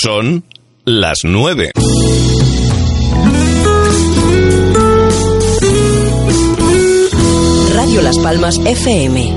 Son las nueve. Radio Las Palmas FM.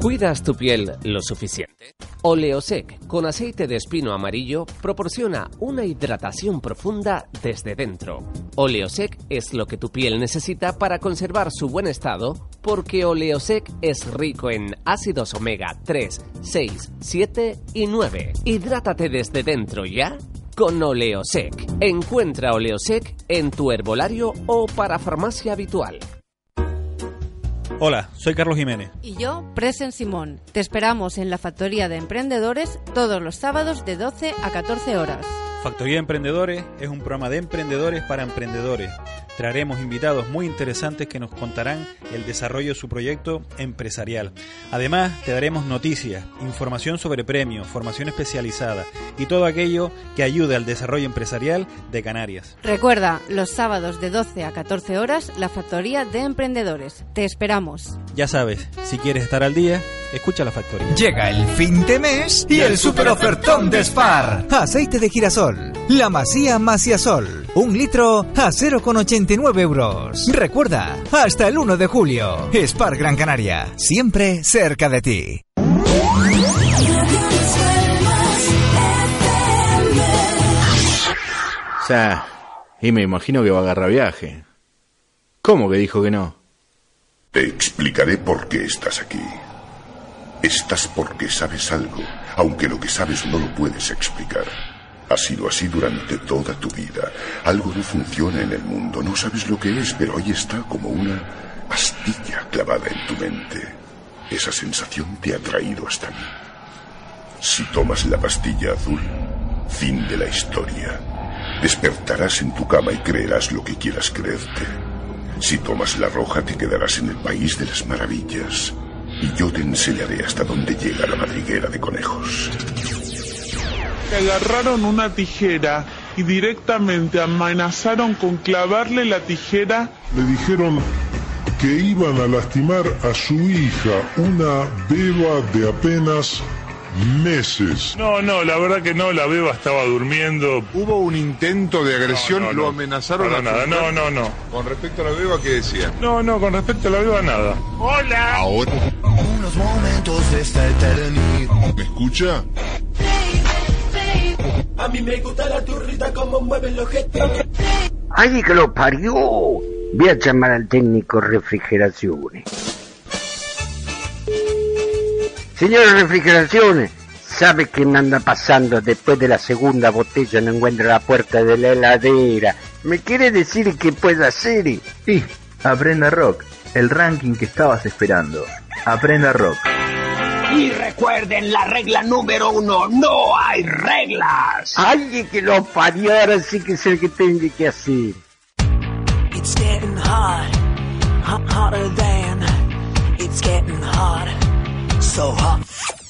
¿Cuidas tu piel lo suficiente? Oleosec con aceite de espino amarillo proporciona una hidratación profunda desde dentro. Oleosec es lo que tu piel necesita para conservar su buen estado porque Oleosec es rico en ácidos omega 3, 6, 7 y 9. Hidrátate desde dentro ya con Oleosec. Encuentra Oleosec en tu herbolario o para farmacia habitual. Hola, soy Carlos Jiménez. Y yo, Presen Simón. Te esperamos en la Factoría de Emprendedores todos los sábados de 12 a 14 horas. Factoría de Emprendedores es un programa de emprendedores para emprendedores. Traeremos invitados muy interesantes que nos contarán el desarrollo de su proyecto empresarial. Además, te daremos noticias, información sobre premios, formación especializada y todo aquello que ayude al desarrollo empresarial de Canarias. Recuerda, los sábados de 12 a 14 horas, la Factoría de Emprendedores. Te esperamos. Ya sabes, si quieres estar al día, escucha la factoría. Llega el fin de mes y el super ofertón de Spar. Aceite de girasol, la masía Masiasol, un litro a 0,89 euros. Recuerda, hasta el 1 de julio, Spar Gran Canaria, siempre cerca de ti. O sea, y me imagino que va a agarrar viaje. ¿Cómo que dijo que no? Te explicaré por qué estás aquí. Estás porque sabes algo, aunque lo que sabes no lo puedes explicar. Ha sido así durante toda tu vida. Algo no funciona en el mundo, no sabes lo que es, pero ahí está como una pastilla clavada en tu mente. Esa sensación te ha traído hasta mí. Si tomas la pastilla azul, fin de la historia. Despertarás en tu cama y creerás lo que quieras creerte. Si tomas la roja, te quedarás en el país de las maravillas. Y yo te enseñaré hasta dónde llega la madriguera de conejos. Agarraron una tijera y directamente amenazaron con clavarle la tijera. Le dijeron que iban a lastimar a su hija, una beba de apenas meses. No, no, la verdad que no, la beba estaba durmiendo. Hubo un intento de agresión, No, no, lo no. amenazaron a nada, no, no, no. Con respecto a la beba, ¿qué decían? No, no, con respecto a la beba nada. ¡Hola! Ahora. Unos momentos de esta eternidad. ¿Me escucha? A mí me gusta la turrita como mueve el ojete. ¡Ay, que lo parió! Voy a llamar al técnico refrigeraciones. Señor refrigeraciones, ¿sabe qué me anda pasando después de la segunda botella? No encuentro la puerta de la heladera. ¿Me quiere decir qué puedo hacer? Sí, aprenda rock, el ranking que estabas esperando. Aprenda rock. Y recuerden la regla número uno, no hay reglas. ¡Ay, que lo parió! Ahora sí que es el que tengo que hacer. It's getting hot, hotter than. It's getting hot, so hot.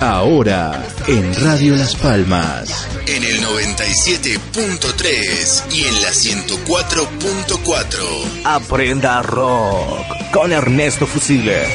Ahora, en Radio Las Palmas. En el 97.3 y en la 104.4. Aprenda rock con Ernesto Fusile.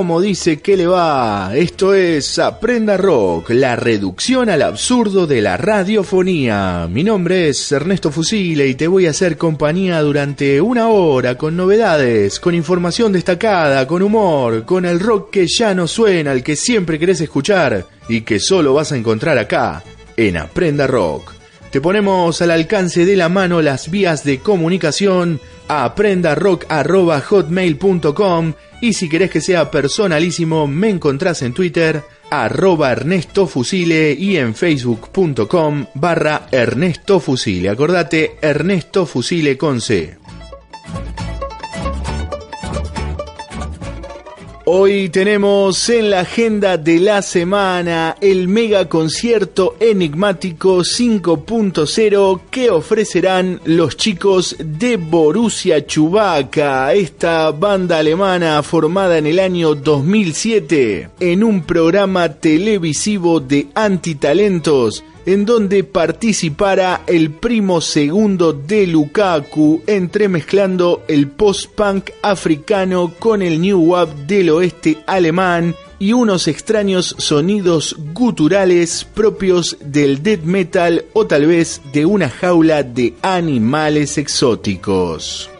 ¿Cómo dice que le va? Esto es Aprenda Rock, la reducción al absurdo de la radiofonía. Mi nombre es Ernesto Fusile y te voy a hacer compañía durante una hora con novedades, con información destacada, con humor, con el rock que ya no suena, el que siempre querés escuchar y que solo vas a encontrar acá, en Aprenda Rock. Te ponemos al alcance de la mano las vías de comunicación a aprendarock.hotmail.com y si querés que sea personalísimo me encontrás en Twitter arroba Ernesto Fusile y en facebook.com barra Ernesto Fusile. Acordate, Ernesto Fusile con C. Hoy tenemos en la agenda de la semana el mega concierto enigmático 5.0 que ofrecerán los chicos de Borussia Chewbacca, esta banda alemana formada en el año 2007 en un programa televisivo de antitalentos en donde participara el primo segundo de Lukaku, entremezclando el post-punk africano con el new wave del oeste alemán y unos extraños sonidos guturales propios del death metal o tal vez de una jaula de animales exóticos.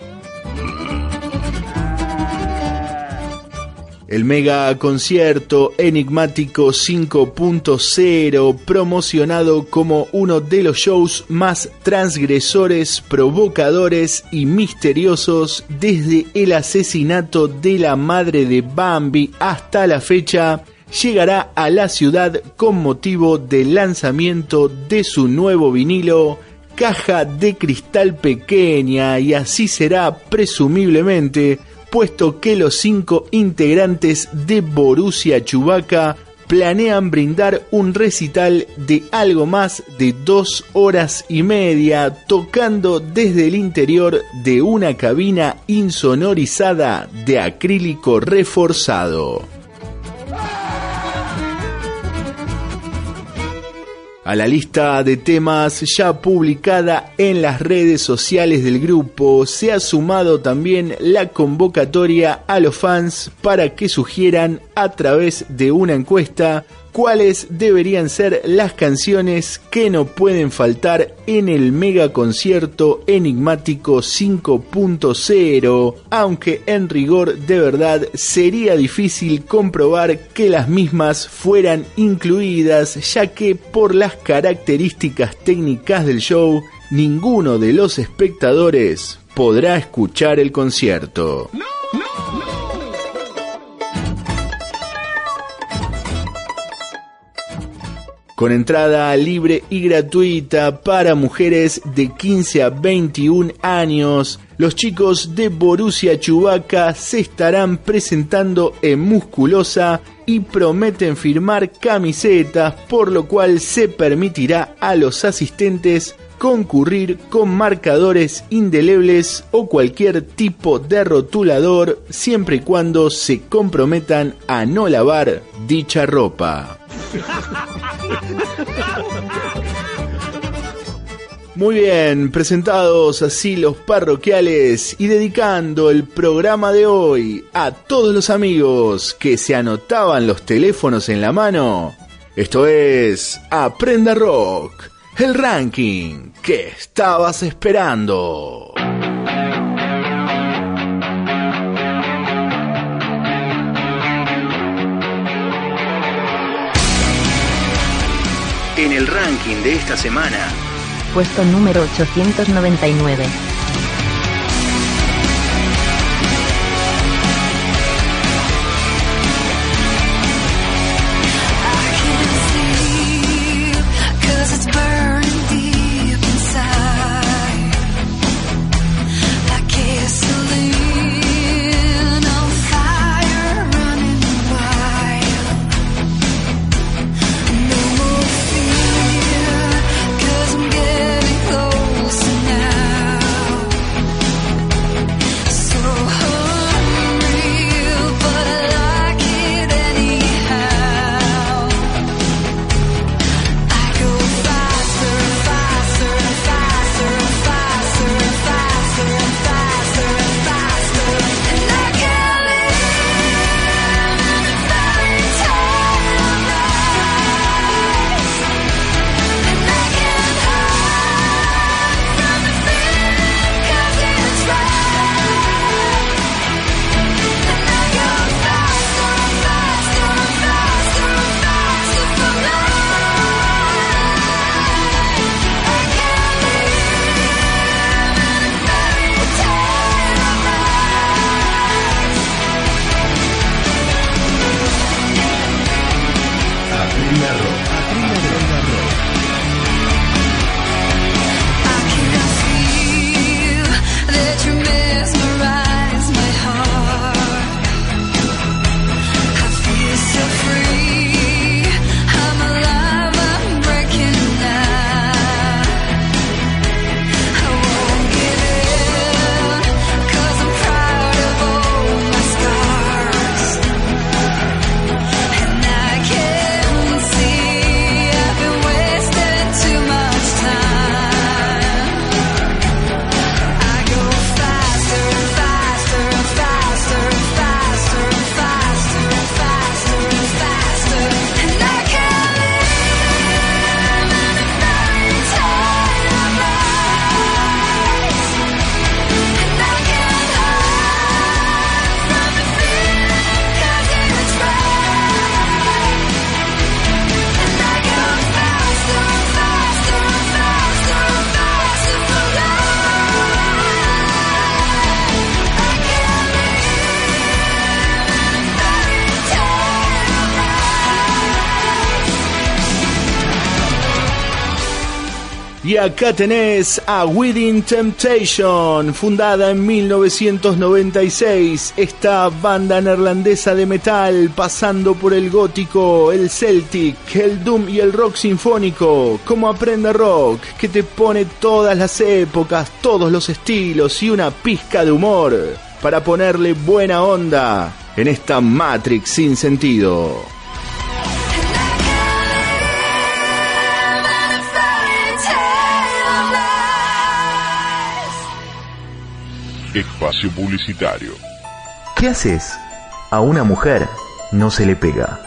El mega concierto enigmático 5.0 promocionado como uno de los shows más transgresores, provocadores y misteriosos desde el asesinato de la madre de Bambi hasta la fecha llegará a la ciudad con motivo del lanzamiento de su nuevo vinilo Caja de Cristal Pequeña y así será presumiblemente puesto que los cinco integrantes de Borussia Chubaca planean brindar un recital de algo más de dos horas y media, tocando desde el interior de una cabina insonorizada de acrílico reforzado. A la lista de temas ya publicada en las redes sociales del grupo se ha sumado también la convocatoria a los fans para que sugieran a través de una encuesta cuáles deberían ser las canciones que no pueden faltar en el mega concierto enigmático 5.0, aunque en rigor de verdad sería difícil comprobar que las mismas fueran incluidas, ya que por las características técnicas del show, ninguno de los espectadores podrá escuchar el concierto. Con entrada libre y gratuita para mujeres de 15 a 21 años. Los chicos de Borussia Chubaca se estarán presentando en Musculosa y prometen firmar camisetas, por lo cual se permitirá a los asistentes concurrir con marcadores indelebles o cualquier tipo de rotulador siempre y cuando se comprometan a no lavar dicha ropa. Muy bien, presentados así los parroquiales y dedicando el programa de hoy a todos los amigos que se anotaban los teléfonos en la mano. Esto es Aprenda Rock, el ranking que estabas esperando. De esta semana. Puesto número 899. Y acá tenés a Within Temptation, fundada en 1996. Esta banda neerlandesa de metal, pasando por el gótico, el celtic, el doom y el rock sinfónico. Como aprende rock, que te pone todas las épocas, todos los estilos y una pizca de humor. Para ponerle buena onda en esta Matrix sin sentido. Espacio Publicitario. ¿Qué haces? A una mujer no se le pega.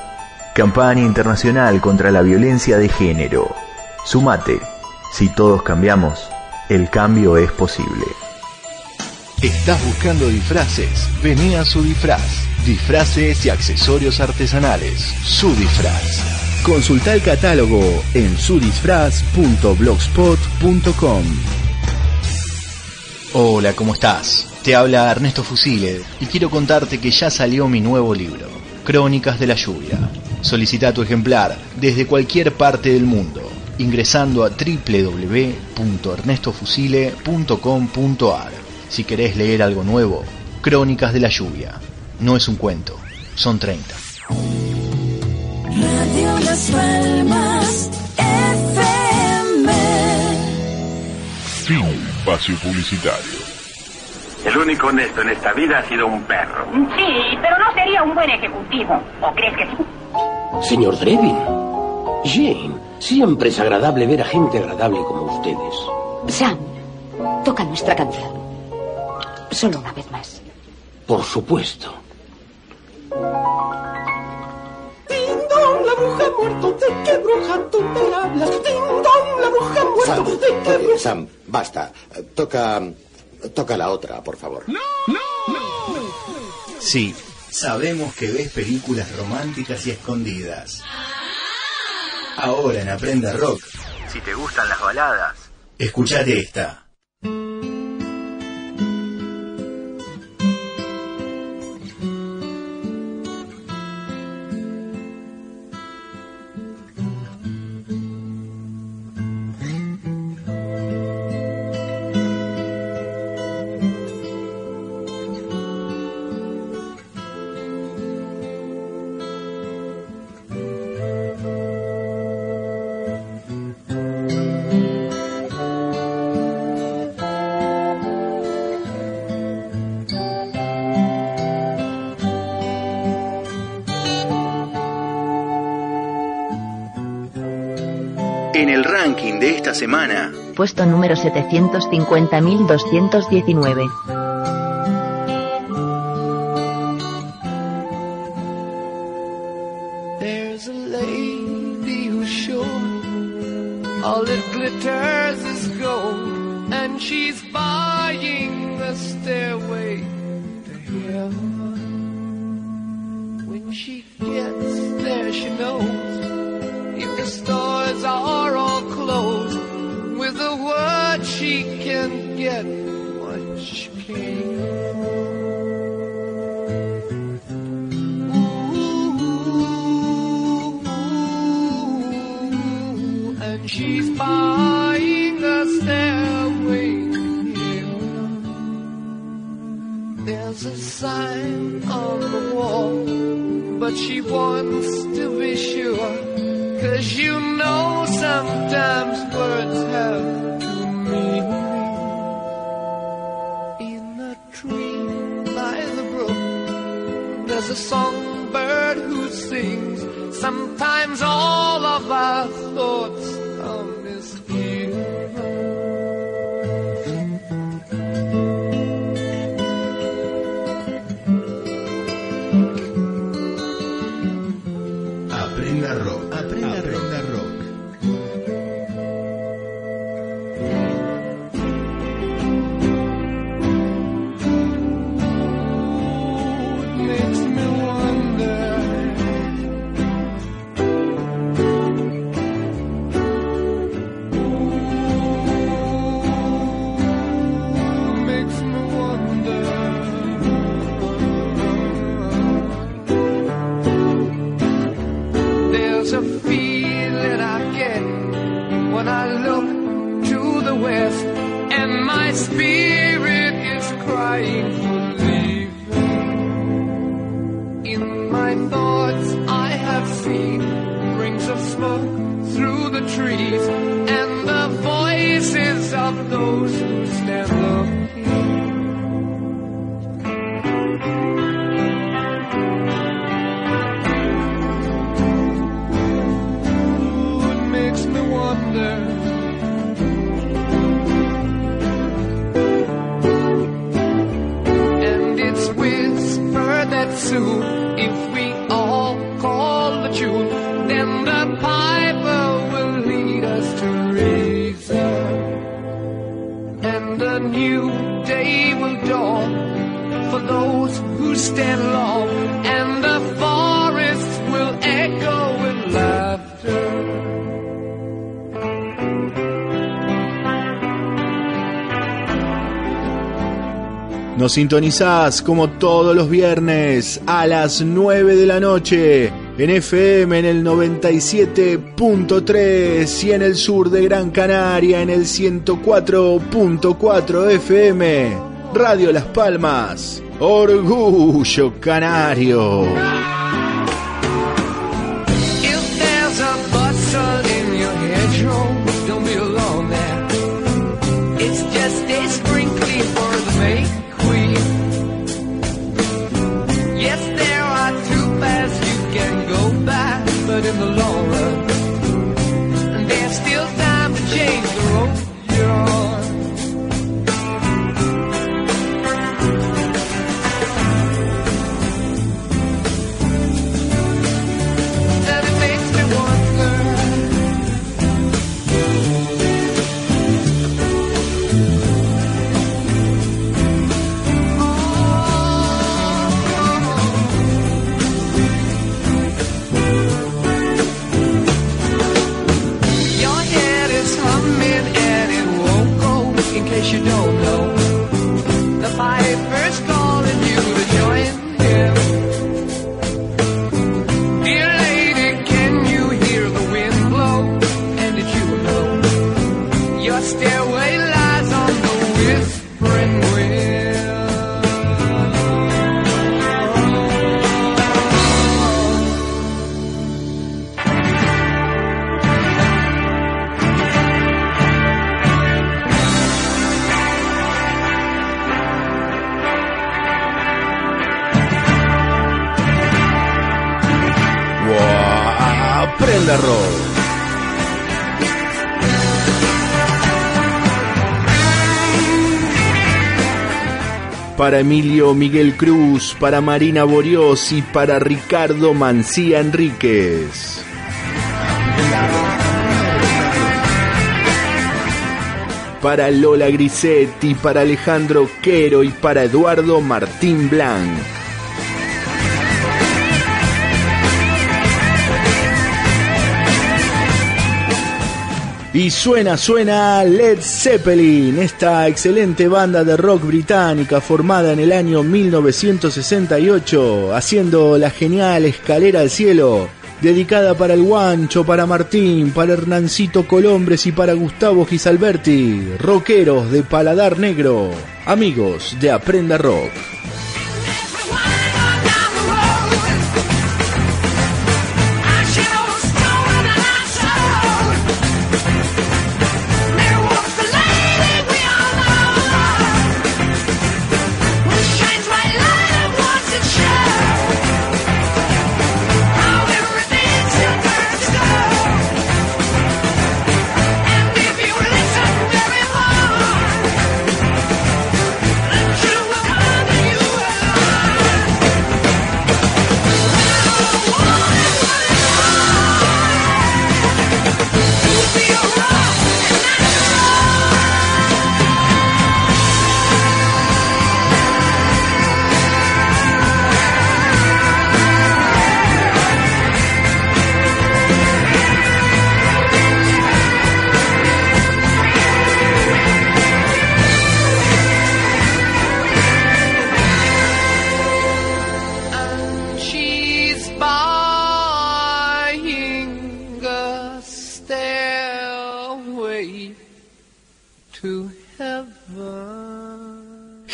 Campaña internacional contra la violencia de género. Sumate. Si todos cambiamos, el cambio es posible. ¿Estás buscando disfraces? Vení a su disfraz. Disfraces y accesorios artesanales. Su disfraz. Consulta el catálogo en sudisfraz.blogspot.com. Hola, ¿cómo estás? Te habla Ernesto Fusile y quiero contarte que ya salió mi nuevo libro, Crónicas de la Lluvia. Solicita tu ejemplar desde cualquier parte del mundo ingresando a www.ernestofusile.com.ar. Si querés leer algo nuevo, Crónicas de la Lluvia. No es un cuento, son 30. Radio Las Palmas FM. Espacio Publicitario. El único honesto en esta vida ha sido un perro. Sí, pero no sería un buen ejecutivo. ¿O crees que sí? Señor Drevin. Jane, siempre es agradable ver a gente agradable como ustedes. Sam, toca nuestra canción. Solo una vez más. Por supuesto. Bruja muerto. ¿De qué bruja tú me hablas? Ding la bruja muerto. Sam, ¿De qué oye, Sam, basta. Toca. Toca la otra, por favor. Sí, sabemos que ves películas románticas y escondidas. Ahora en Aprenda Rock, Si te gustan las baladas, escuchate esta. Semana, Puesto número 750.219. can get came for. and she's buying a stairway. There's a sign on the wall, but she wants to be sure. Cause you know sometimes words a songbird who sings. Sometimes all of our Sintonizás como todos los viernes a las 9 de la noche en FM en el 97.3 y en el sur de Gran Canaria en el 104.4 FM. Radio Las Palmas. Orgullo Canario. You don't Para Emilio Miguel Cruz, para Marina Borios y para Ricardo Mancía Enríquez. Para Lola Grisetti, para Alejandro Quero y para Eduardo Martín Blanc. Y suena, suena Led Zeppelin, esta excelente banda de rock británica formada en el año 1968, haciendo la genial escalera al cielo Dedicada para el Guancho, para Martín, para Hernancito Colombres y para Gustavo Gisalberti, rockeros de Paladar Negro, amigos de Aprenda Rock.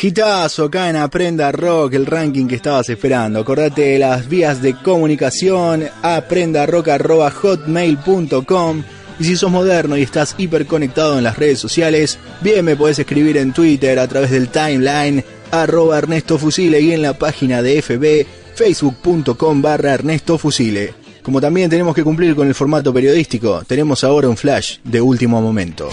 Heaven. Gitazo acá en Aprenda Rock, el ranking que estabas esperando. Acordate de las vías de comunicación, aprendarock.hotmail.com. Y si sos moderno y estás hiperconectado en las redes sociales, bien me podés escribir en Twitter a través del timeline arroba Ernesto Fusile y en la página de FB facebook.com barra Ernesto Fusile. Como también tenemos que cumplir con el formato periodístico, tenemos ahora un flash de último momento.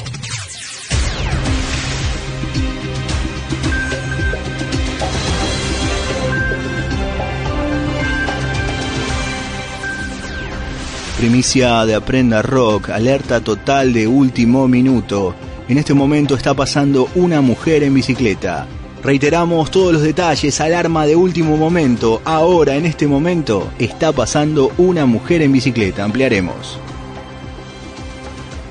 Primicia de Aprenda Rock, alerta total de último minuto. En este momento está pasando una mujer en bicicleta. Reiteramos todos los detalles, alarma de último momento. Ahora, en este momento, está pasando una mujer en bicicleta. Ampliaremos.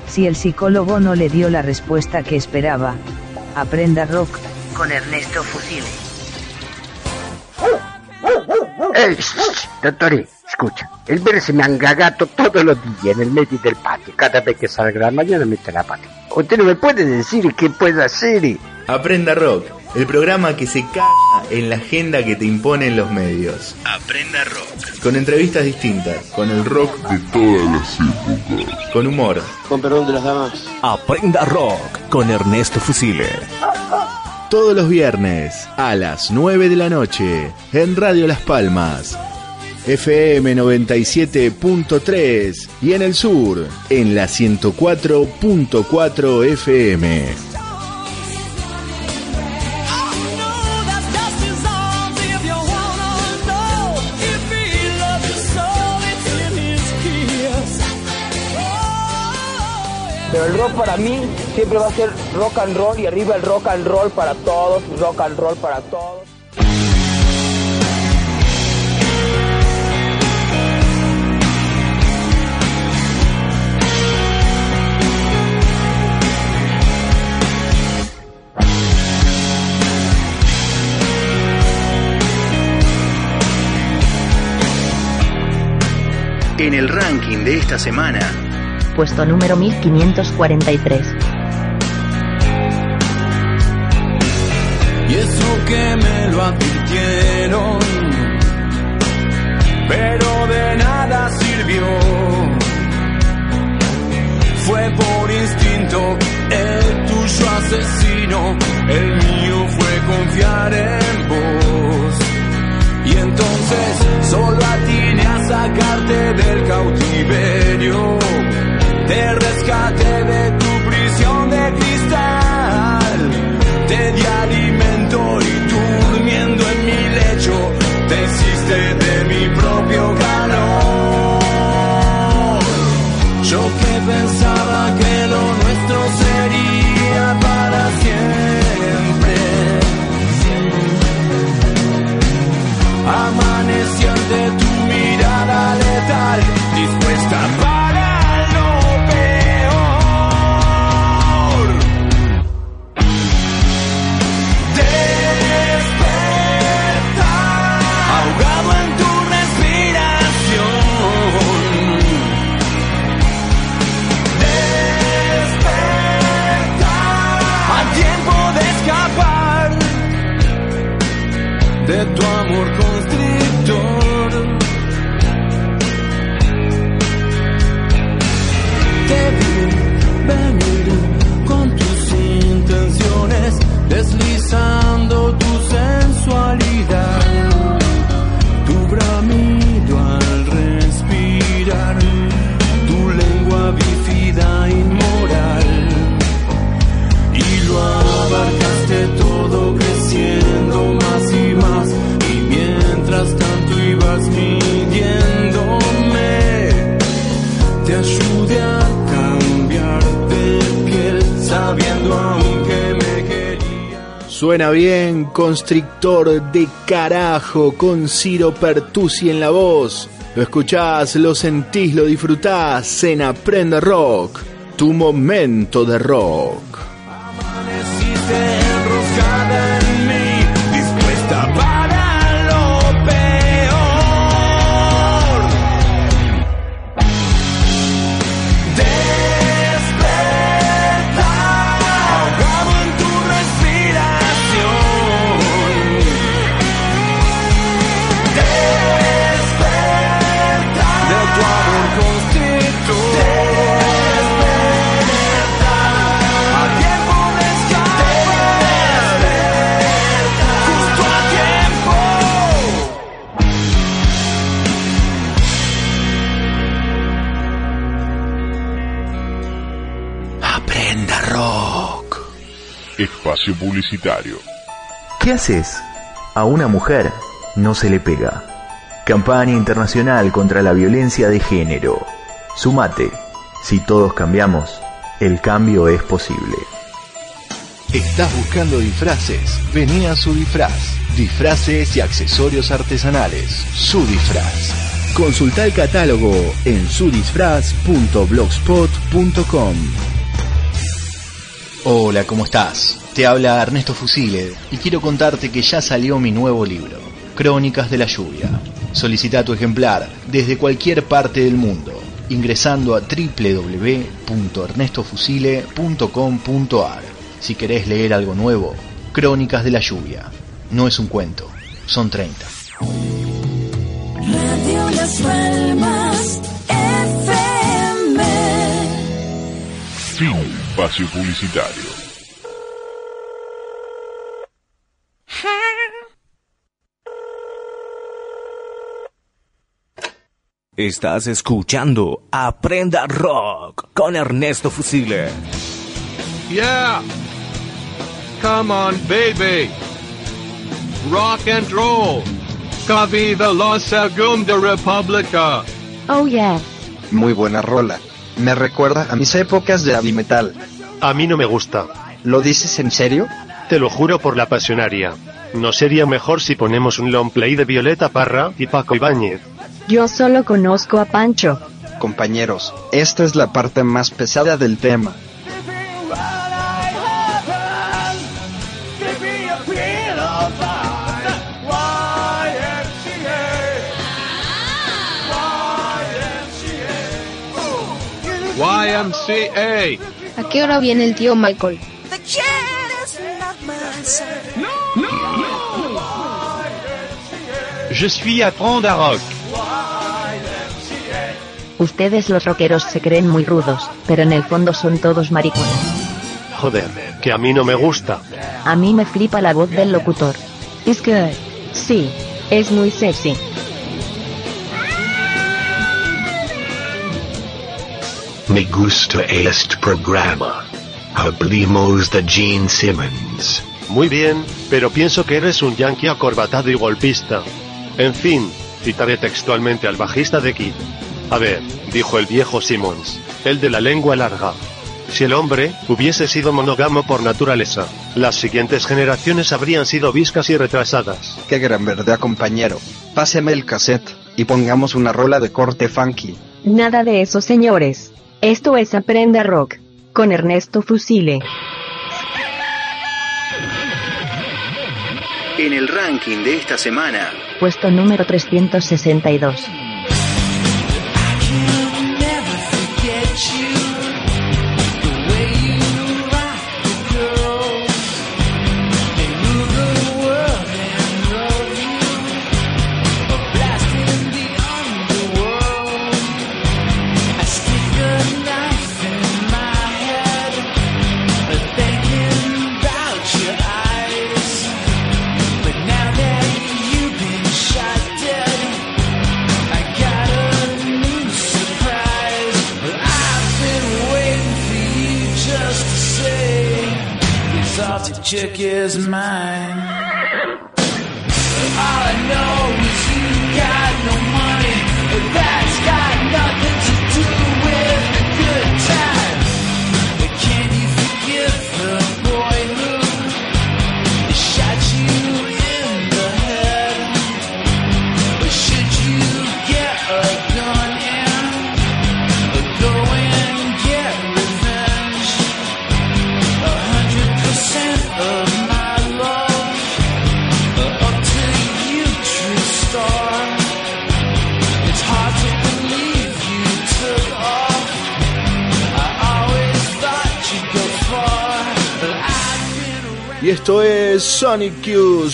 Si el psicólogo no le dio la respuesta que esperaba, aprenda rock con Ernesto Fusile. Ey, dottore, escucha, el verde se me angagato todos los días en el medio del patio. Cada vez que salga la mañana mete la pata. ¿Usted no me puede decir qué puedo hacer? Aprenda Rock, el programa que se caga en la agenda que te imponen los medios. Aprenda Rock. Con entrevistas distintas, con el rock de todas las épocas. con humor. Con perdón de las damas. Aprenda rock con Ernesto Fusile. Todos los viernes a las 9 de la noche en Radio Las Palmas. FM 97.3 y en el sur en la 104.4 FM. Pero el rock para mí siempre va a ser rock and roll y arriba el rock and roll para todos, rock and roll para todos. En el ranking de esta semana, Puesto número 1543. Y eso que me lo advirtieron, pero de nada sirvió. Fue por instinto el tuyo asesino, el mío fue confiar en vos. Constrictor de carajo con Ciro Pertusi en la voz. Lo escuchás, lo sentís, lo disfrutás en Aprenda Rock, tu momento de rock. enroscada Espacio publicitario. ¿Qué haces? A una mujer no se le pega. Campaña internacional contra la violencia de género. Sumate. Si todos cambiamos, el cambio es posible. ¿Estás buscando disfraces? Vení a su disfraz. Disfraces y accesorios artesanales. Su disfraz. Consulta el catálogo en sudisfraz.blogspot.com. Hola, ¿cómo estás? Te habla Ernesto Fusile y quiero contarte que ya salió mi nuevo libro, Crónicas de la Lluvia. Solicita tu ejemplar desde cualquier parte del mundo ingresando a www.ernestofusile.com.ar. Si querés leer algo nuevo, Crónicas de la Lluvia. No es un cuento, son 30. Radio Las Palmas FM. Espacio publicitario. Estás escuchando Aprenda Rock con Ernesto Fusile. Yeah. Come on, baby. Rock and roll. Que viva la Segunda República. Oh yeah. Muy buena rola. Me recuerda a mis épocas de heavy metal. A mí no me gusta. ¿Lo dices en serio? Te lo juro por la pasionaria. ¿No sería mejor si ponemos un long play de Violeta Parra y Paco Ibáñez? Yo solo conozco a Pancho. Compañeros, esta es la parte más pesada del tema. YMCA. ¿A qué hora viene el tío Michael? Je suis à Prendre Rock. Ustedes los rockeros se creen muy rudos, pero en el fondo son todos maricones. Joder, que a mí no me gusta. A mí me flipa la voz del locutor. Es que... Sí, es muy sexy. Me gusta este programa. Hablemos de Gene Simmons. Muy bien, pero pienso que eres un yankee acorbatado y golpista. En fin, citaré textualmente al bajista de Kid. A ver, dijo el viejo Simmons, el de la lengua larga. Si el hombre hubiese sido monógamo por naturaleza, las siguientes generaciones habrían sido viscas y retrasadas. Qué gran verdad, compañero. Páseme el cassette y pongamos una rola de corte funky. Nada de eso, señores. Esto es Aprenda Rock. Con Ernesto Fusile. En el ranking de esta semana, Puesto número 362.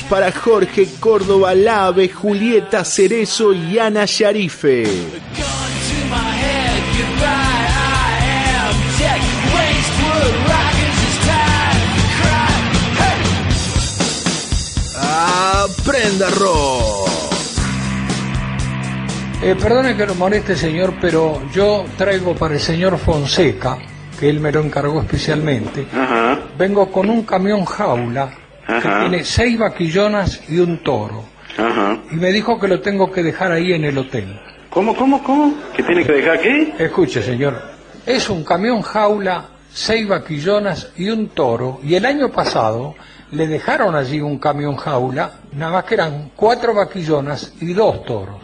Para Jorge Córdoba Lave, Julieta Cerezo y Ana Sharife. Aprenda rock. Eh, perdone que lo moleste, señor, pero yo traigo para el señor Fonseca, que él me lo encargó especialmente, vengo con un camión jaula que tiene seis vaquillonas y un toro. Ajá. Y me dijo que lo tengo que dejar ahí en el hotel. ¿Cómo, cómo, cómo? ¿Que tiene que dejar qué? Escuche, señor, es un camión jaula, seis vaquillonas y un toro. Y el año pasado le dejaron allí un camión jaula, nada más que eran cuatro vaquillonas y dos toros.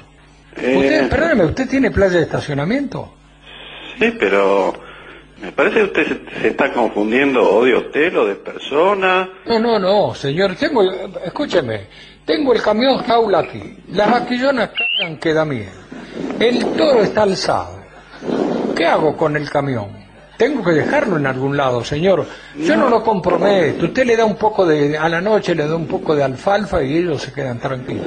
Eh, Usted, perdóneme, ¿usted tiene playa de estacionamiento? Sí, pero me parece que usted se, se está confundiendo o de hotel o de persona. No, no, no, señor, tengo, escúcheme, tengo el camión jaula aquí, las vaquillonas cargan que da miedo, el toro está alzado, ¿qué hago con el camión? Tengo que dejarlo en algún lado, señor. Yo no, lo comprometo. Usted le da un poco de, a la noche le da un poco de alfalfa y ellos se quedan tranquilos.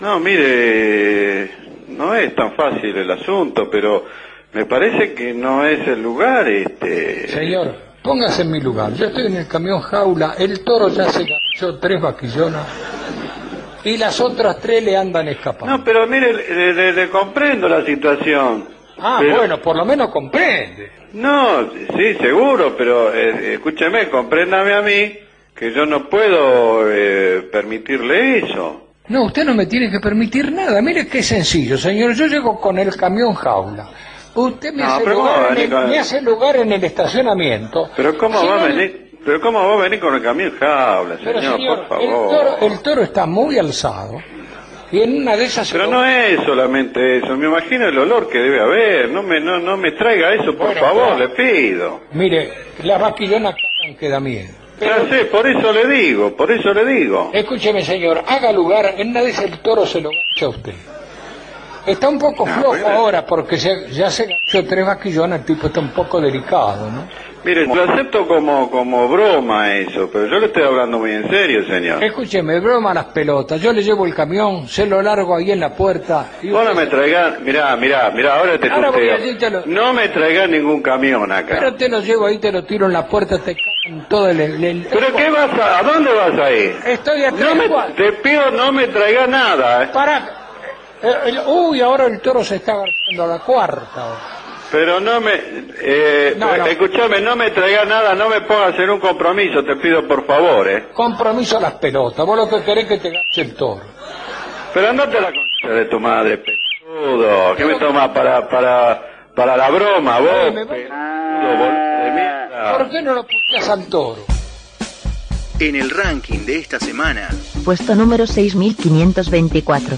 No, mire, no es tan fácil el asunto, pero me parece que no es el lugar, este. Señor, póngase en mi lugar. Yo estoy en el camión jaula, el toro ya se ganchó tres vaquillonas y las otras tres le andan escapando. No, pero mire, le, le- le comprendo la situación. Ah, Pero- bueno, por lo menos comprende. No, sí, seguro, pero eh, escúcheme, compréndame a mí que yo no puedo eh, permitirle eso. No, usted no me tiene que permitir nada. Mire qué sencillo, señor. Yo llego con el camión jaula. Usted me, No, hace, pero ¿cómo lugar el, con- me hace lugar en el estacionamiento. Pero ¿cómo Si va a venir? Pero ¿cómo va a venir con el camión jaula, Pero señor? señor, por el favor. toro, el toro está muy alzado. Y en una de esas... Pero no es solamente eso, me imagino el olor que debe haber. No me, no, no me traiga eso, por Bueno, favor, claro. le pido. Mire, las vaquillonas cagan que da miedo. Ya sé, por eso le digo, por eso le digo. Escúcheme, señor, haga lugar, en una de esas el toro se lo gancha a usted. Está un poco flojo ahora porque se- ya se ganchó tres vaquillonas, el tipo está un poco delicado, ¿no? Mire, lo acepto como, como broma eso, pero yo le estoy hablando muy en serio, señor. Escúcheme, broma las pelotas. Yo le llevo el camión, se lo largo ahí en la puerta. Y usted- me traigas, mirá, mirá, mirá, ahora te Ahora voy allí te lo- No me traigas ningún camión acá. Pero te lo llevo ahí, te lo tiro en la puerta, te cagan todo el... el- el- ¿Pero qué vas a, a dónde vas a ir? Estoy a No me, te pido no me traigas nada, ¿eh? Para... eh, el- uy, ahora el toro se está agarrando a la cuarta. Pero no me, eh, No, no. escúchame, no me traigas nada, no me pongas en un compromiso, te pido por favor, ¿eh? Compromiso a las pelotas. Vos lo que querés es que te ganche el toro. Pero andate a la concha de tu madre, peludo. ¿Qué me tomas para, para, para la broma, vos, Ay, me va- peludo, boludo de mierda? ¿Por qué no lo puteas al toro? En el ranking de esta semana, Puesto número 6524.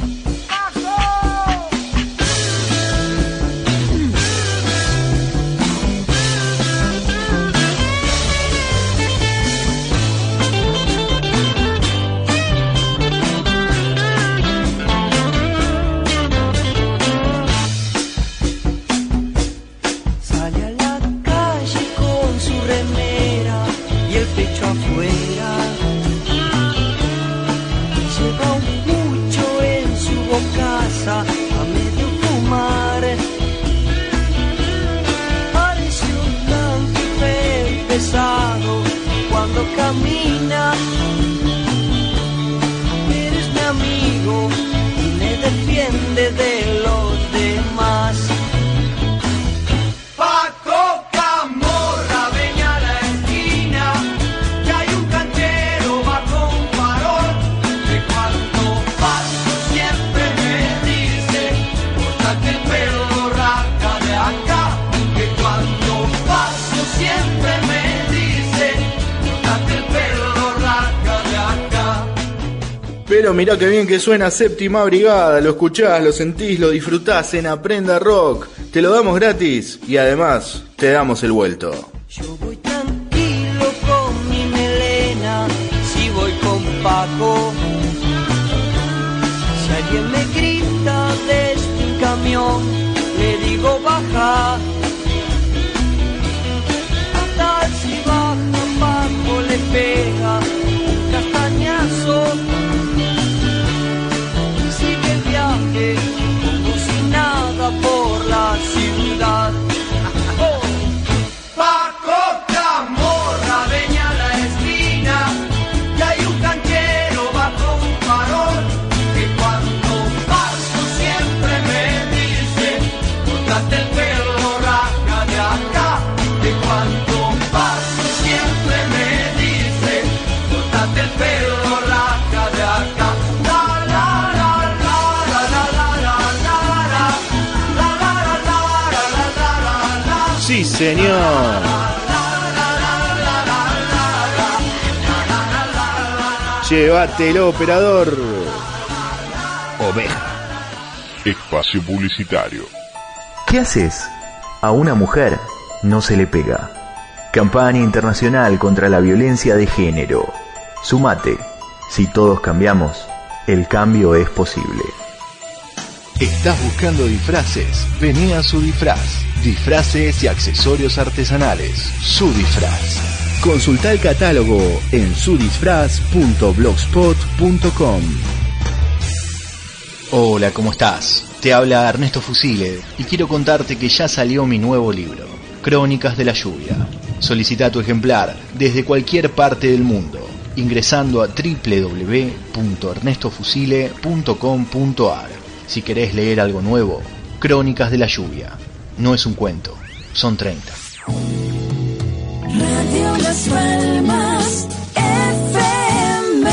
Mirá que bien que suena Séptima Brigada, lo escuchás, lo sentís, lo disfrutás en Aprenda Rock. Te lo damos gratis y además te damos el vuelto. Yo voy tranquilo con mi melena, si voy con Paco. Si alguien me grita desde un camión, le digo baja. Señor. Llévatelo, operador. Oveja. Espacio publicitario. ¿Qué haces? A una mujer no se le pega. Campaña internacional contra la violencia de género. Sumate. Si todos cambiamos, el cambio es posible. ¿Estás buscando disfraces? Vení a su disfraz. Disfraces y accesorios artesanales. Su disfraz. Consulta el catálogo en sudisfraz.blogspot.com. Hola, ¿cómo estás? Te habla Ernesto Fusile y quiero contarte que ya salió mi nuevo libro, Crónicas de la Lluvia. Solicita tu ejemplar desde cualquier parte del mundo ingresando a www.ernestofusile.com.ar. Si querés leer algo nuevo, Crónicas de la Lluvia. No es un cuento, son 30. Radio Las Palmas FM.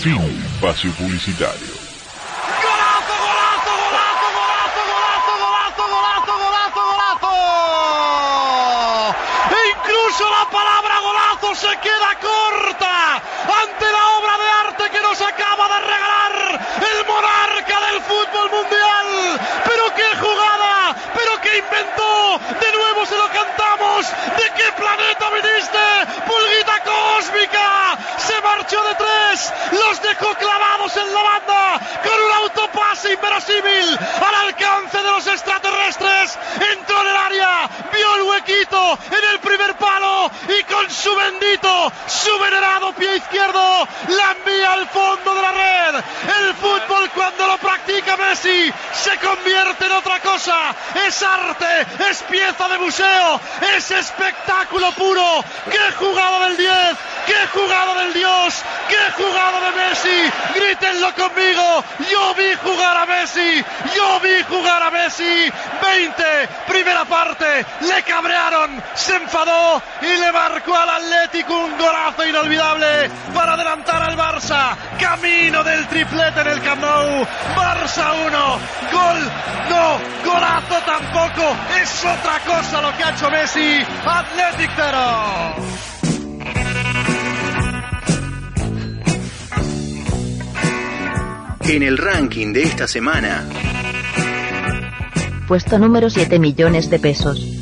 Fin espacio publicitario. E incluso la palabra golazo se queda corta ante la obra de arte que nos acaba de regalar el monarca del fútbol mundial. Pero qué jugada, pero qué inventó. De nuevo se lo ¿De qué planeta viniste? Pulguita cósmica. Marchó de tres, los dejó clavados en la banda con un autopase inverosímil al alcance de los extraterrestres. Entró en el área, vio el huequito en el primer palo y con su bendito, su venerado pie izquierdo la envía al fondo de la red. El fútbol cuando lo practica Messi se convierte en otra cosa. Es arte, es pieza de museo, es espectáculo puro. ¡Qué jugada del 10! ¡Qué jugada del Dios! ¡Qué jugada de Messi! Grítenlo conmigo. Yo vi jugar a Messi. Yo vi jugar a Messi. 20, primera parte. Le cabrearon, se enfadó y le marcó al Atlético un golazo inolvidable para adelantar al Barça. Camino del triplete en el Camp Nou. Barça 1, gol, no, golazo tampoco. Es otra cosa lo que ha hecho Messi. Athletic 0. En el ranking de esta semana, Puesto número 7 millones de pesos.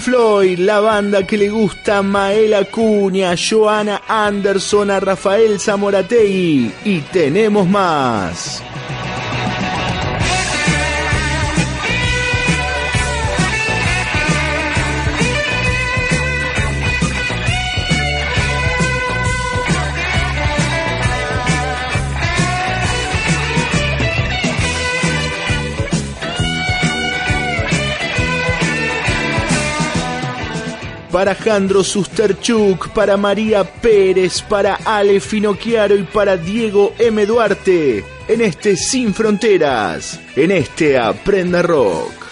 Floyd, la banda que le gusta a Mael Acuña, Joana Anderson, a Rafael Zamorategui. Y tenemos más. Para Jandro Susterchuk, para María Pérez, para Ale Finocchiaro y para Diego M. Duarte, en este Sin Fronteras, en este Aprenda Rock.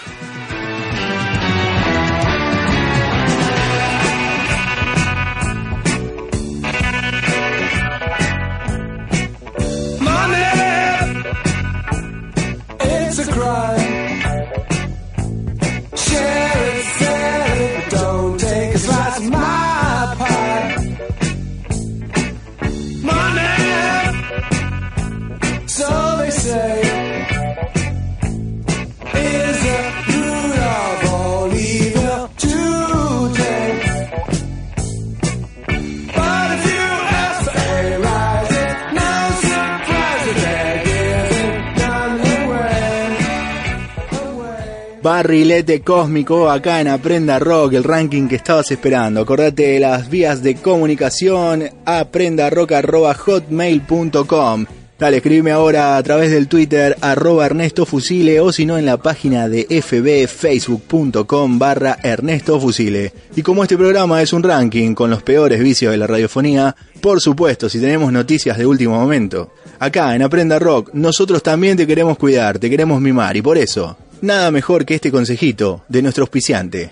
Barrilete cósmico acá en Aprenda Rock, el ranking que estabas esperando. Acordate de las vías de comunicación aprendarock.hotmail.com. Dale, escribime ahora a través del Twitter arroba Ernesto Fusile o si no en la página de fbfacebook.com barra Ernesto Fusile. Y como este programa es un ranking con los peores vicios de la radiofonía, por supuesto, si tenemos noticias de último momento, acá en Aprenda Rock, nosotros también te queremos cuidar, te queremos mimar y por eso, nada mejor que este consejito de nuestro auspiciante.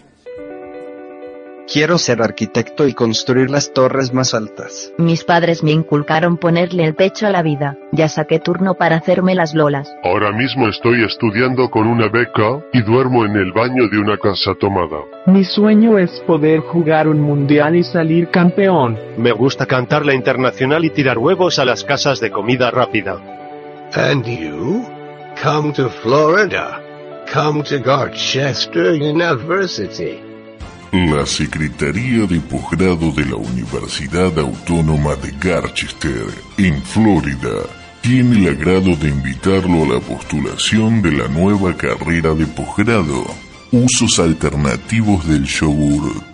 Quiero ser arquitecto y construir las torres más altas. Mis padres me inculcaron ponerle el pecho a la vida. Ya saqué turno para hacerme las lolas. Ahora mismo estoy estudiando con una beca y duermo en el baño de una casa tomada. Mi sueño es poder jugar un mundial y salir campeón. Me gusta cantar la internacional y tirar huevos a las casas de comida rápida. And you? Come to Florida. La Secretaría de Posgrado de la Universidad Autónoma de Garchester, en Florida, tiene el agrado de invitarlo a la postulación de la nueva carrera de posgrado, Usos Alternativos del Yogur,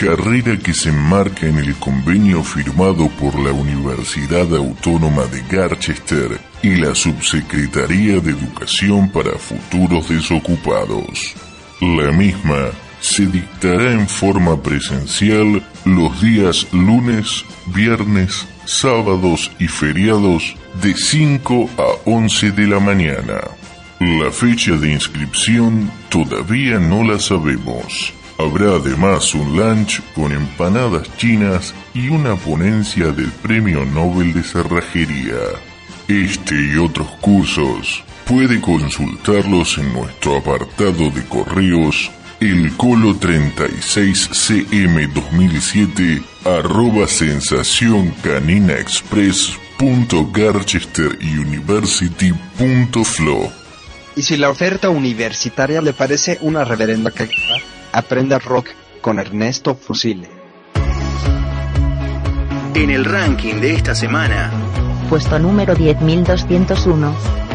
carrera que se enmarca en el convenio firmado por la Universidad Autónoma de Garchester y la Subsecretaría de Educación para Futuros Desocupados. La misma se dictará en forma presencial los días lunes, viernes, sábados y feriados de 5 a 11 de la mañana. La fecha de inscripción todavía no la sabemos. Habrá además un lunch con empanadas chinas y una ponencia del Premio Nobel de Cerrajería. Este y otros cursos puede consultarlos en nuestro apartado de correos el colo 36cm 2007 arroba sensación canina. Y si la oferta universitaria le parece una reverenda cagada, aprenda rock con Ernesto Fusile. En el ranking de esta semana, Puesto número 10201.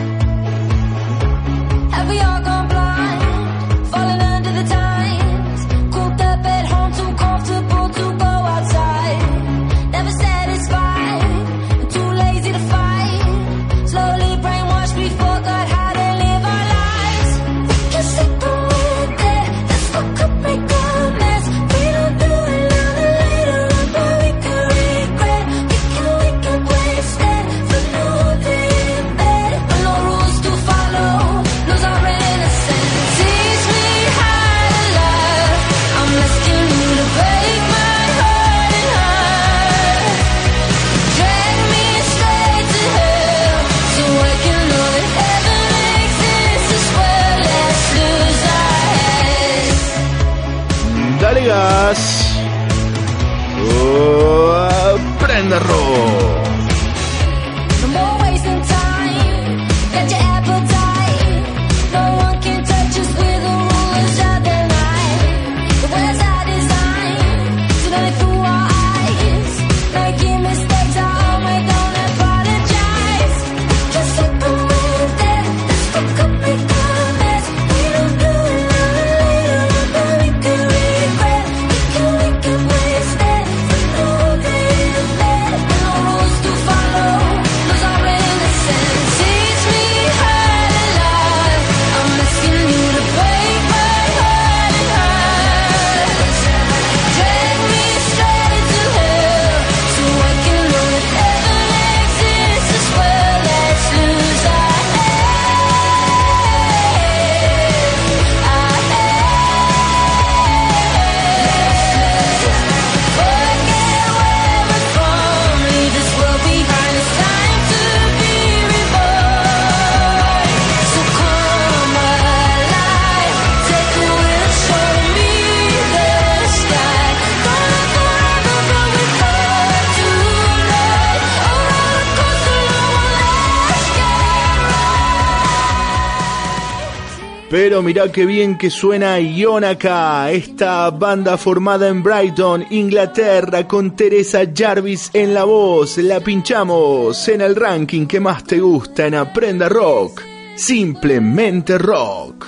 Pero mirá qué bien que suena Ionaka, esta banda formada en Brighton, Inglaterra, con Teresa Jarvis en la voz. La pinchamos en el ranking que más te gusta en Aprenda Rock. Simplemente rock.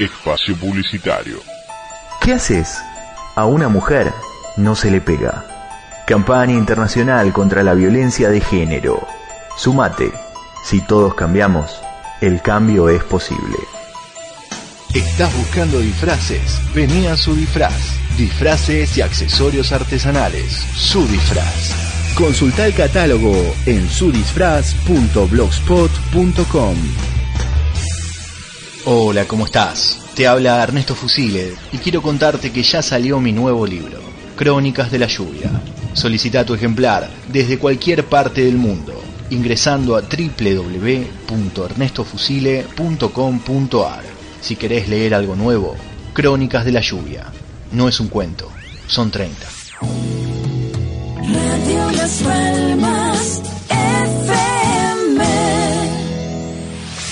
Espacio publicitario. ¿Qué haces? A una mujer no se le pega. Campaña internacional contra la violencia de género. Sumate. Si todos cambiamos, el cambio es posible. ¿Estás buscando disfraces? Vení a su disfraz. Disfraces y accesorios artesanales. Su disfraz. Consulta el catálogo en sudisfraz.blogspot.com. Hola, ¿cómo estás? Te habla Ernesto Fusile y quiero contarte que ya salió mi nuevo libro, Crónicas de la Lluvia. Solicita tu ejemplar desde cualquier parte del mundo ingresando a www.ernestofusile.com.ar. Si querés leer algo nuevo, Crónicas de la Lluvia. No es un cuento, son 30. Radio Las Palmas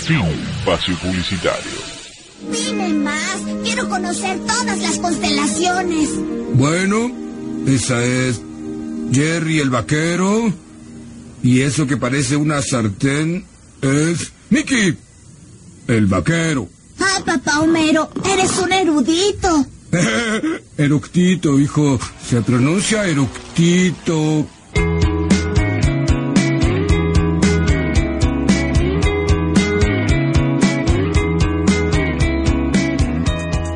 FM. Espacio publicitario. Dime más, quiero conocer todas las constelaciones. Bueno, esa es Jerry el vaquero. Y eso que parece una sartén es Mickey, el vaquero. Ay, papá Homero, eres un erudito. Eructito, hijo. Se pronuncia eructito.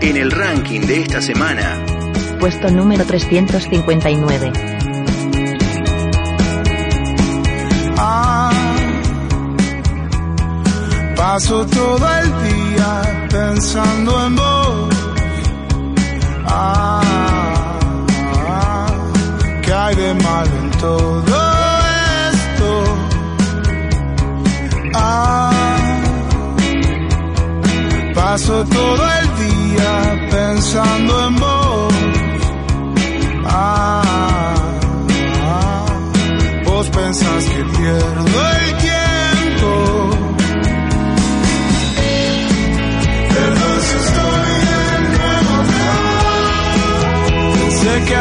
En el ranking de esta semana, Puesto número 359. Ah, paso todo el día pensando en vos. Ah, ¿qué hay de mal en todo esto? Ah, paso todo el día pensando en vos. Ah, ah, vos pensás que pierdo el tiempo. Perdón si estoy acá. Pensé que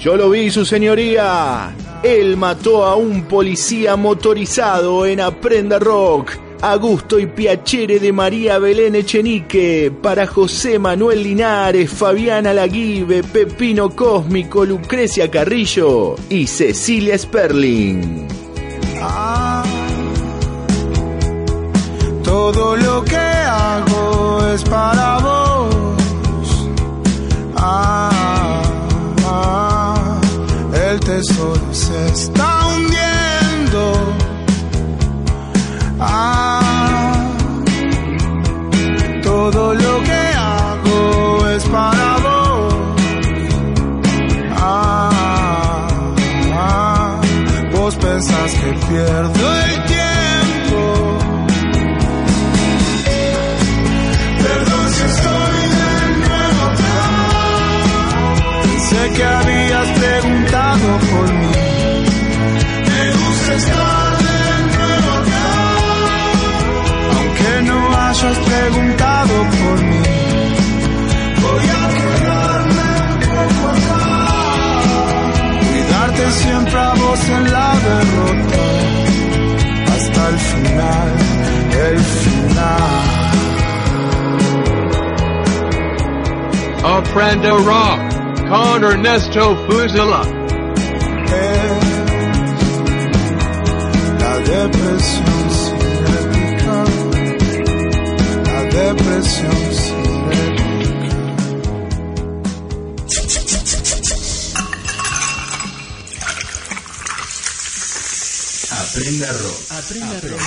Yo lo vi, su señoría. Él mató a un policía motorizado en Aprenda Rock. A gusto y piacere de María Belén Echenique, para José Manuel Linares, Fabiana Laguibe, Pepino Cósmico, Lucrecia Carrillo y Cecilia Sperling. Ah, todo lo que hago es para vos. Ah, tesoro se está hundiendo. Ah, todo lo que hago es para vos. Ah, ah, vos pensás que pierdo en la derrota. Hasta el final, el final. Aprenda Rock, con Ernesto Fusila. La depresión cinética, la depresión cinética. Aprenda rock. Aprenda rock.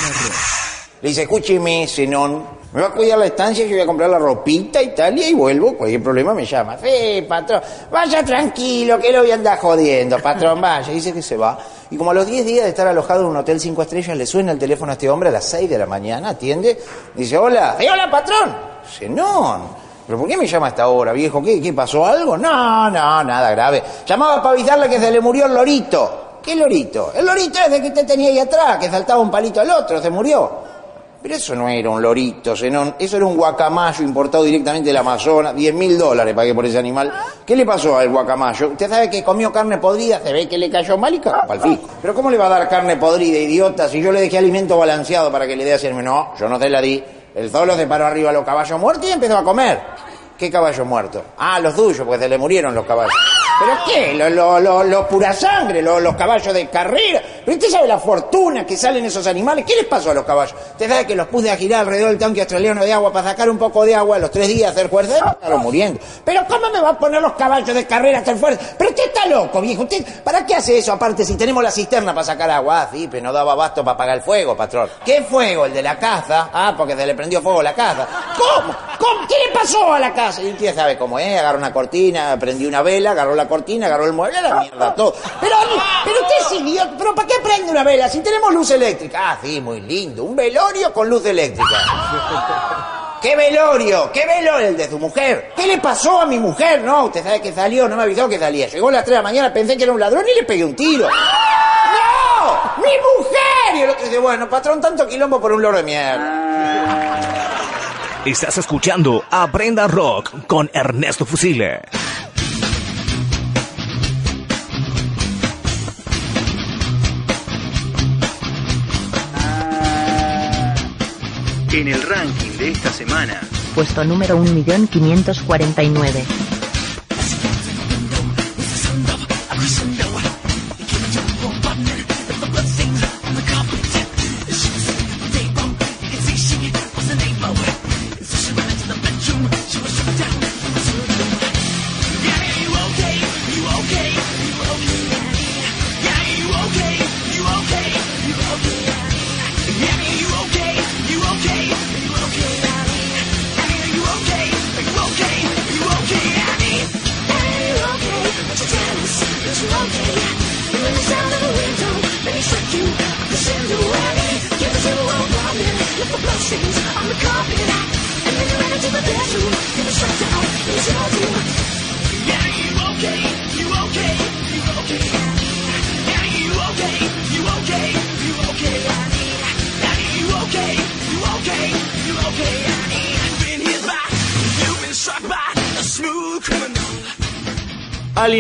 Le dice, escúcheme, Zenón, me va a cuidar la estancia, yo voy a comprar la ropita Italia y vuelvo, cualquier problema me llama. Sí, patrón, vaya tranquilo, que lo voy a andar jodiendo, patrón, vaya. Y dice que se va. Y como a los 10 días de estar alojado en un hotel 5 estrellas, le suena el teléfono a este hombre a las 6 de la mañana, atiende, dice, hola, "Eh, hola, patrón. Zenón. ¿Pero por qué me llama a esta hora, viejo? ¿Qué, ¿Qué pasó? ¿Algo? No, no, nada grave. Llamaba para avisarle que se le murió el lorito. ¿Qué lorito? El lorito es de que usted tenía ahí atrás, que saltaba un palito al otro, se murió. Pero eso no era un lorito, eso era un guacamayo importado directamente del Amazonas. 10 mil dólares pagué por ese animal. ¿Qué le pasó al guacamayo? Usted sabe que comió carne podrida, se ve que le cayó mal y. Pero ¿cómo le va a dar carne podrida, idiota, si yo le dejé alimento balanceado para que le dé a hacerme? No, yo no se la di. El solo se paró arriba a los caballos muertos y empezó a comer. ¿Qué caballo muerto? Ah, los suyos, pues se le murieron los caballos. ¿Pero qué? Los lo, lo, los, los caballos de carrera. ¿Pero usted sabe la fortuna que salen esos animales? ¿Qué les pasó a los caballos? Usted sabe que los puse a girar alrededor del tanque australiano de agua para sacar un poco de agua a los tres días, hacer fuerza. Estaron muriendo. ¿Pero cómo me va a poner los caballos de carrera a hacer fuerza? Pero usted está loco, viejo. ¿Usted para qué hace eso aparte si tenemos la cisterna para sacar agua? Ah, sí, pero no daba abasto para apagar el fuego, patrón. ¿Qué fuego? ¿El de la casa? Ah, porque se le prendió fuego la casa. ¿Cómo? ¿Cómo? ¿Qué le pasó a la casa? Y usted sabe cómo es, agarró una cortina, prendió una vela, agarró la cortina, agarró el mueble, la mierda, todo. Pero, pero usted es idiota, ¿pero para qué prende una vela si tenemos luz eléctrica? Ah, sí, muy lindo, un velorio con luz eléctrica. ¿Qué velorio? ¿Qué velorio? El de su mujer. ¿Qué le pasó a mi mujer? No, usted sabe que salió, no me avisó que salía. Llegó a las 3 de la mañana, pensé que era un ladrón y le pegué un tiro. ¡No! ¡Mi mujer! Y el otro dice, bueno, patrón, tanto quilombo por un loro de mierda. Estás escuchando Aprenda Rock con Ernesto Fusile. En el ranking de esta semana, Puesto número 1.549.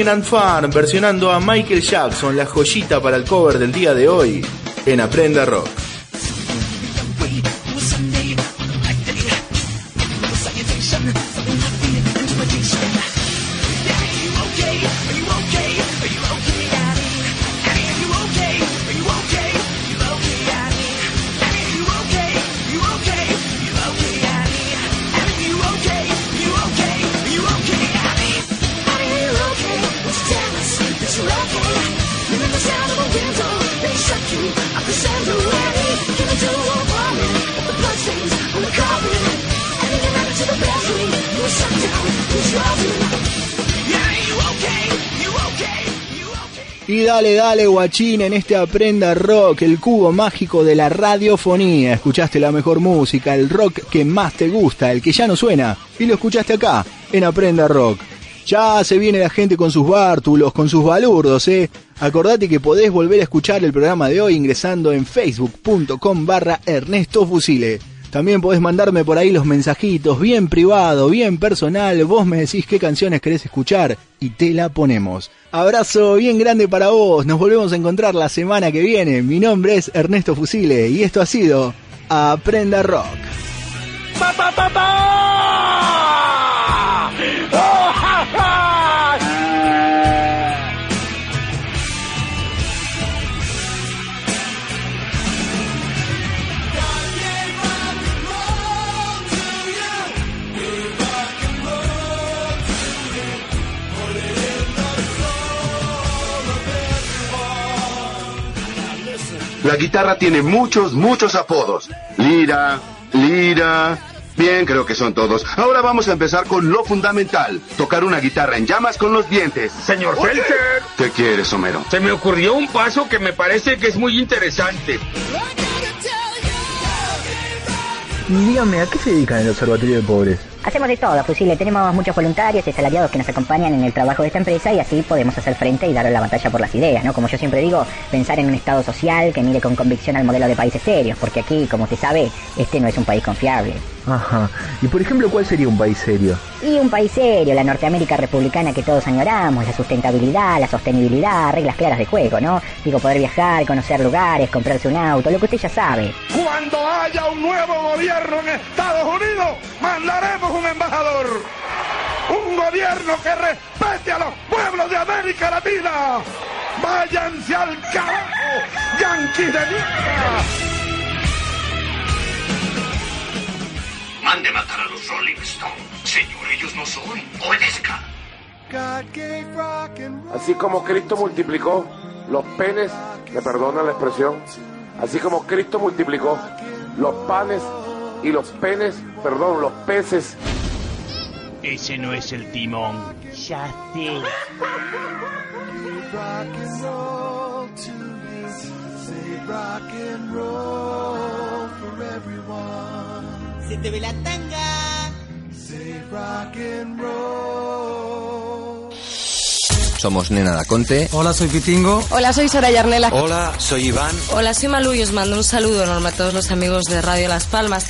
Alien and Fun versionando a Michael Jackson, la joyita para el cover del día de hoy en Aprenda Rock. Dale, dale, guachín, en este Aprenda Rock, el cubo mágico de la radiofonía. Escuchaste la mejor música, el rock que más te gusta, el que ya no suena, y lo escuchaste acá, en Aprenda Rock. Ya se viene la gente con sus bártulos, con sus balurdos, eh. Acordate que podés volver a escuchar el programa de hoy ingresando en facebook.com barra Ernesto Fusile. También podés mandarme por ahí los mensajitos, bien privado, bien personal. Vos me decís qué canciones querés escuchar y te la ponemos. Abrazo bien grande para vos. Nos volvemos a encontrar la semana que viene. Mi nombre es Ernesto Fusile y esto ha sido Aprenda Rock. ¡Pa, pa, pa, La guitarra tiene muchos, muchos apodos. Lira, lira. Bien, creo que son todos. Ahora vamos a empezar con lo fundamental. Tocar una guitarra en llamas con los dientes. Señor Felter, ¿Qué quieres, Homero? se me ocurrió un paso que me parece que es muy interesante. Y dígame, ¿a qué se dedican en el Observatorio de Pobres? Hacemos de todo, Fusile. Tenemos muchos voluntarios y asalariados que nos acompañan en el trabajo de esta empresa y así podemos hacer frente y dar la batalla por las ideas, ¿no? Como yo siempre digo, pensar en un Estado social que mire con convicción al modelo de países serios, porque aquí, como usted sabe, este no es un país confiable. Ajá. Y por ejemplo, ¿cuál sería un país serio? Y un país serio, la Norteamérica republicana que todos añoramos, la sustentabilidad, la sostenibilidad, reglas claras de juego, ¿no? Digo, poder viajar, conocer lugares, comprarse un auto, lo que usted ya sabe. Cuando haya un nuevo gobierno en Estados Unidos, mandaremos un embajador. Un gobierno que respete a los pueblos de América Latina. Váyanse al carajo, yanquis de mierda. Mande matar a los Rolling Stones. Señor, ellos no son. Obedezca. Así como Cristo multiplicó los penes, me perdonan la expresión, así como Cristo multiplicó los panes y los penes, perdón, los peces. Ese no es el timón. Ya sé. Se te ve la tanga. Somos Nena Daconte. Hola, soy Pitingo. Hola, soy Sara Yarnela. Hola, soy Iván. Hola, soy Malu y os mando un saludo enorme a todos los amigos de Radio Las Palmas.